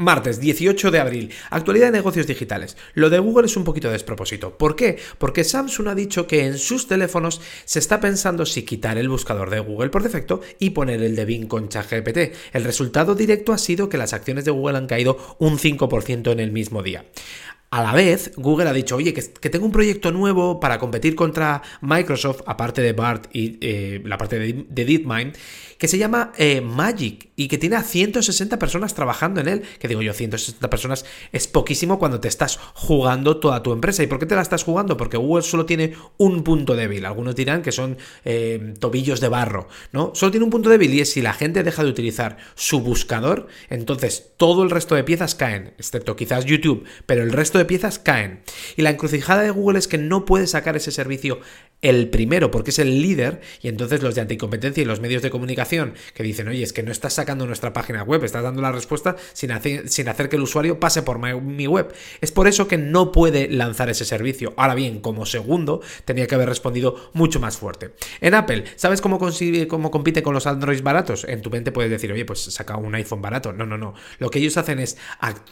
Martes 18 de abril, actualidad de negocios digitales. Lo de Google es un poquito de despropósito. ¿Por qué? Porque Samsung ha dicho que en sus teléfonos se está pensando si quitar el buscador de Google por defecto y poner el de Bing con ChatGPT. El resultado directo ha sido que las acciones de Google han caído un 5% en el mismo día. A la vez, Google ha dicho, oye, que, tengo un proyecto nuevo para competir contra Microsoft, aparte de BART y eh, la parte de, DeepMind, que se llama eh, Magic y que tiene a 160 personas trabajando en él. Que digo yo, 160 personas es poquísimo cuando te estás jugando toda tu empresa. ¿Y por qué te la estás jugando? Porque Google solo tiene un punto débil. Algunos dirán que son eh, tobillos de barro, ¿no? Solo tiene un punto débil y es si la gente deja de utilizar su buscador, entonces todo el resto de piezas caen, excepto quizás YouTube, pero el resto de piezas caen. Y la encrucijada de Google es que no puede sacar ese servicio el primero porque es el líder y entonces los de anticompetencia y los medios de comunicación que dicen, oye, es que no estás sacando nuestra página web, estás dando la respuesta sin hacer, sin hacer que el usuario pase por mi, web. Es por eso que no puede lanzar ese servicio. Ahora bien, como segundo, tenía que haber respondido mucho más fuerte. En Apple, ¿sabes cómo, consigue, cómo compite con los Androids baratos? En tu mente puedes decir, oye, pues saca un iPhone barato. No, no, no. Lo que ellos hacen es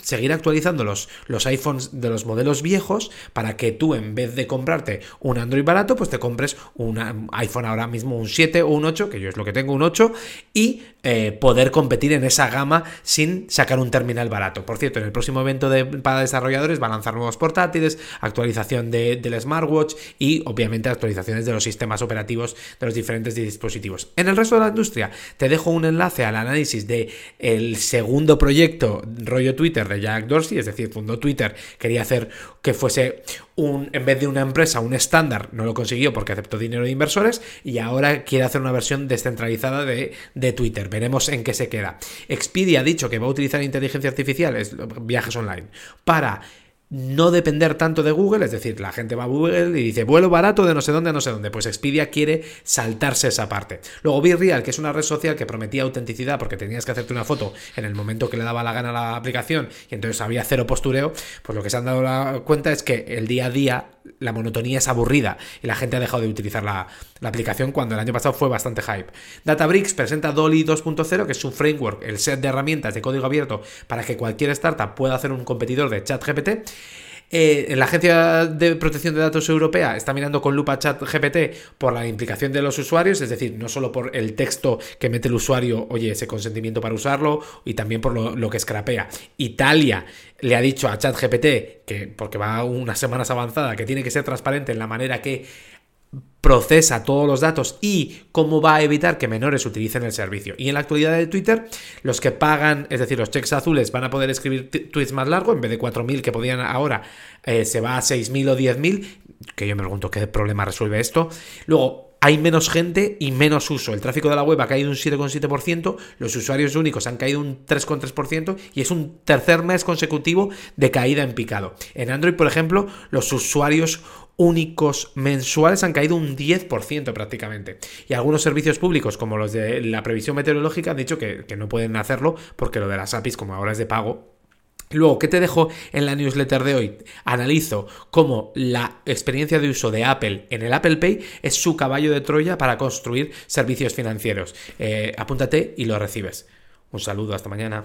seguir actualizando los, los iPhones de los modelos viejos para que tú, en vez de comprarte un Android barato, pues te compres un iPhone ahora mismo, un 7 o un 8, que yo es lo que tengo, un 8, y eh, poder competir en esa gama sin sacar un terminal barato. Por cierto, en el próximo evento de, para desarrolladores va a lanzar nuevos portátiles, actualización de, del smartwatch y obviamente actualizaciones de los sistemas operativos de los diferentes dispositivos. En el resto de la industria te dejo un enlace al análisis de el segundo proyecto rollo Twitter de Jack Dorsey, es decir, fundó Twitter, quería hacer que fuese un, en vez de una empresa, un estándar, no lo consiguió porque aceptó dinero de inversores y ahora quiere hacer una versión descentralizada de, de Twitter. Veremos en qué se queda. Expedia ha dicho que va a utilizar inteligencia artificial, viajes online, para no depender tanto de Google, es decir, la gente va a Google y dice vuelo barato de no sé dónde a no sé dónde, pues Expedia quiere saltarse esa parte. Luego Real, que es una red social que prometía autenticidad porque tenías que hacerte una foto en el momento que le daba la gana la aplicación y entonces había cero postureo, pues lo que se han dado cuenta es que el día a día la monotonía es aburrida y la gente ha dejado de utilizar la, la aplicación cuando el año pasado fue bastante hype. Databricks presenta Dolly 2.0, que es su framework, el set de herramientas de código abierto para que cualquier startup pueda hacer un competidor de ChatGPT. Eh, la Agencia de Protección de Datos Europea está mirando con lupa ChatGPT por la implicación de los usuarios, es decir, no solo por el texto que mete el usuario, oye, ese consentimiento para usarlo, y también por lo, que scrapea. Italia le ha dicho a ChatGPT, que porque va unas semanas avanzada, que tiene que ser transparente en la manera que procesa todos los datos y cómo va a evitar que menores utilicen el servicio. Y en la actualidad de Twitter, los que pagan, es decir, los checks azules van a poder escribir tweets más largos, en vez de 4.000 que podían ahora, eh, se va a 6.000 o 10.000, que yo me pregunto qué problema resuelve esto. Luego, hay menos gente y menos uso. El tráfico de la web ha caído un 7,7%, los usuarios únicos han caído un 3,3% y es un tercer mes consecutivo de caída en picado. En Android, por ejemplo, los usuarios únicos mensuales han caído un 10% prácticamente. Y algunos servicios públicos, como los de la previsión meteorológica, han dicho que, no pueden hacerlo porque lo de las APIs, como ahora es de pago, Luego, ¿qué te dejo en la newsletter de hoy? Analizo cómo la experiencia de uso de Apple en el Apple Pay es su caballo de Troya para construir servicios financieros. Eh, apúntate y lo recibes. Un saludo, hasta mañana.